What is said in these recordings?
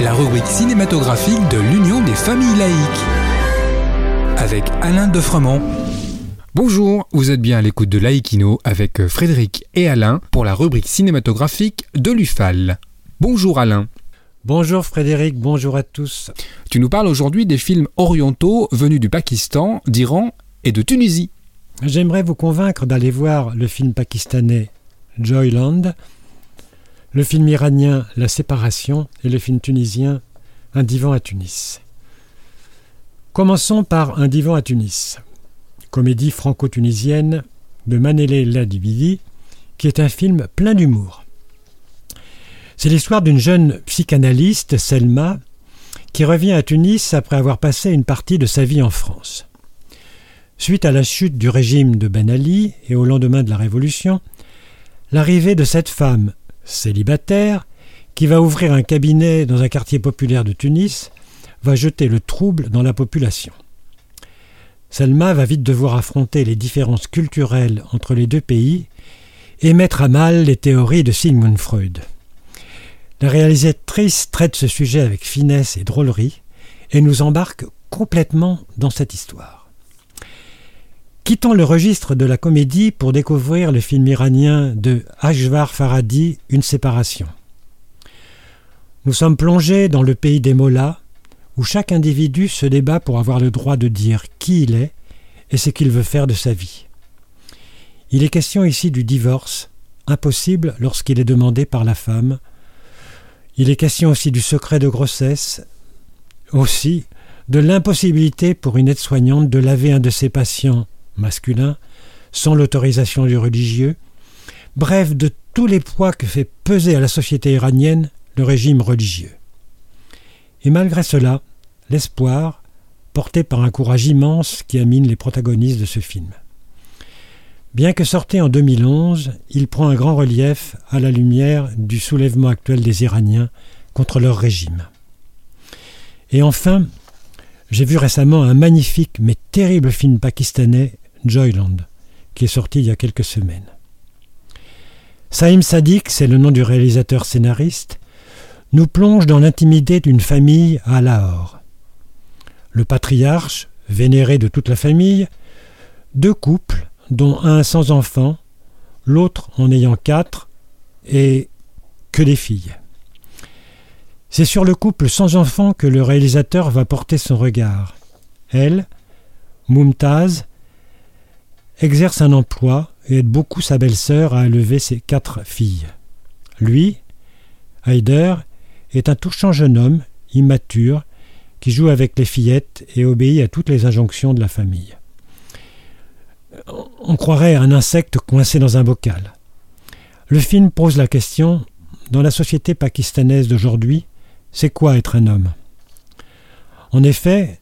La rubrique cinématographique de l'Union des familles laïques. Avec Alain Defremont. Bonjour, vous êtes bien à l'écoute de Laïkino avec Frédéric et Alain pour la rubrique cinématographique de l'UFAL. Bonjour Alain. Bonjour Frédéric, bonjour à tous. Tu nous parles aujourd'hui des films orientaux venus du Pakistan, d'Iran et de Tunisie. J'aimerais vous convaincre d'aller voir le film pakistanais Joyland, le film iranien La séparation et le film tunisien Un divan à Tunis. Commençons par Un divan à Tunis, comédie franco-tunisienne de Manele Ladibidi, qui est un film plein d'humour. C'est l'histoire d'une jeune psychanalyste, Selma, qui revient à Tunis après avoir passé une partie de sa vie en France. Suite à la chute du régime de Ben Ali et au lendemain de la Révolution, l'arrivée de cette femme célibataire qui va ouvrir un cabinet dans un quartier populaire de Tunis va jeter le trouble dans la population. Selma va vite devoir affronter les différences culturelles entre les deux pays et mettre à mal les théories de Sigmund Freud. La réalisatrice traite ce sujet avec finesse et drôlerie et nous embarque complètement dans cette histoire. Quittons le registre de la comédie pour découvrir le film iranien de Ashvar Faradi, Une séparation. Nous sommes plongés dans le pays des mollahs, où chaque individu se débat pour avoir le droit de dire qui il est et ce qu'il veut faire de sa vie. Il est question ici du divorce, impossible lorsqu'il est demandé par la femme, il est question aussi du secret de grossesse, aussi de l'impossibilité pour une aide-soignante de laver un de ses patients masculins sans l'autorisation du religieux, bref de tous les poids que fait peser à la société iranienne le régime religieux. Et malgré cela, l'espoir, porté par un courage immense qui amine les protagonistes de ce film. Bien que sorti en 2011, il prend un grand relief à la lumière du soulèvement actuel des Iraniens contre leur régime. Et enfin, j'ai vu récemment un magnifique mais terrible film pakistanais, Joyland, qui est sorti il y a quelques semaines. Saïm Sadik, c'est le nom du réalisateur scénariste, nous plonge dans l'intimité d'une famille à Lahore. Le patriarche, vénéré de toute la famille, deux couples, dont un sans enfant, l'autre en ayant quatre, et que des filles. C'est sur le couple sans enfant que le réalisateur va porter son regard. Elle, Mumtaz, exerce un emploi et aide beaucoup sa belle-sœur à élever ses quatre filles. Lui, Haider, est un touchant jeune homme, immature, qui joue avec les fillettes et obéit à toutes les injonctions de la famille on croirait un insecte coincé dans un bocal. Le film pose la question, dans la société pakistanaise d'aujourd'hui, c'est quoi être un homme? En effet,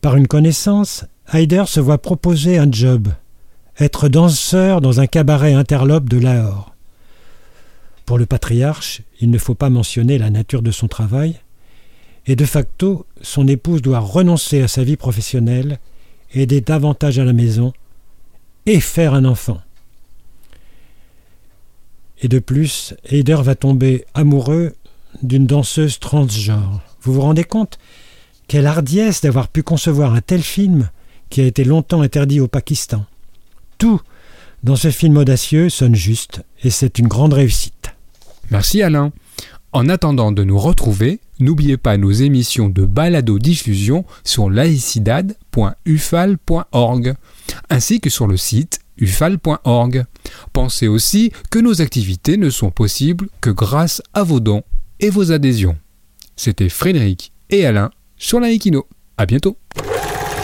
par une connaissance, Haider se voit proposer un job, être danseur dans un cabaret interlope de Lahore. Pour le patriarche, il ne faut pas mentionner la nature de son travail, et de facto, son épouse doit renoncer à sa vie professionnelle, aider davantage à la maison, et faire un enfant. Et de plus, Heider va tomber amoureux d'une danseuse transgenre. Vous vous rendez compte Quelle hardiesse d'avoir pu concevoir un tel film qui a été longtemps interdit au Pakistan. Tout dans ce film audacieux sonne juste et c'est une grande réussite. Merci Alain. En attendant de nous retrouver, n'oubliez pas nos émissions de balado-diffusion sur laicidad.ufal.org ainsi que sur le site ufal.org. Pensez aussi que nos activités ne sont possibles que grâce à vos dons et vos adhésions. C'était Frédéric et Alain sur Laïkino. À bientôt.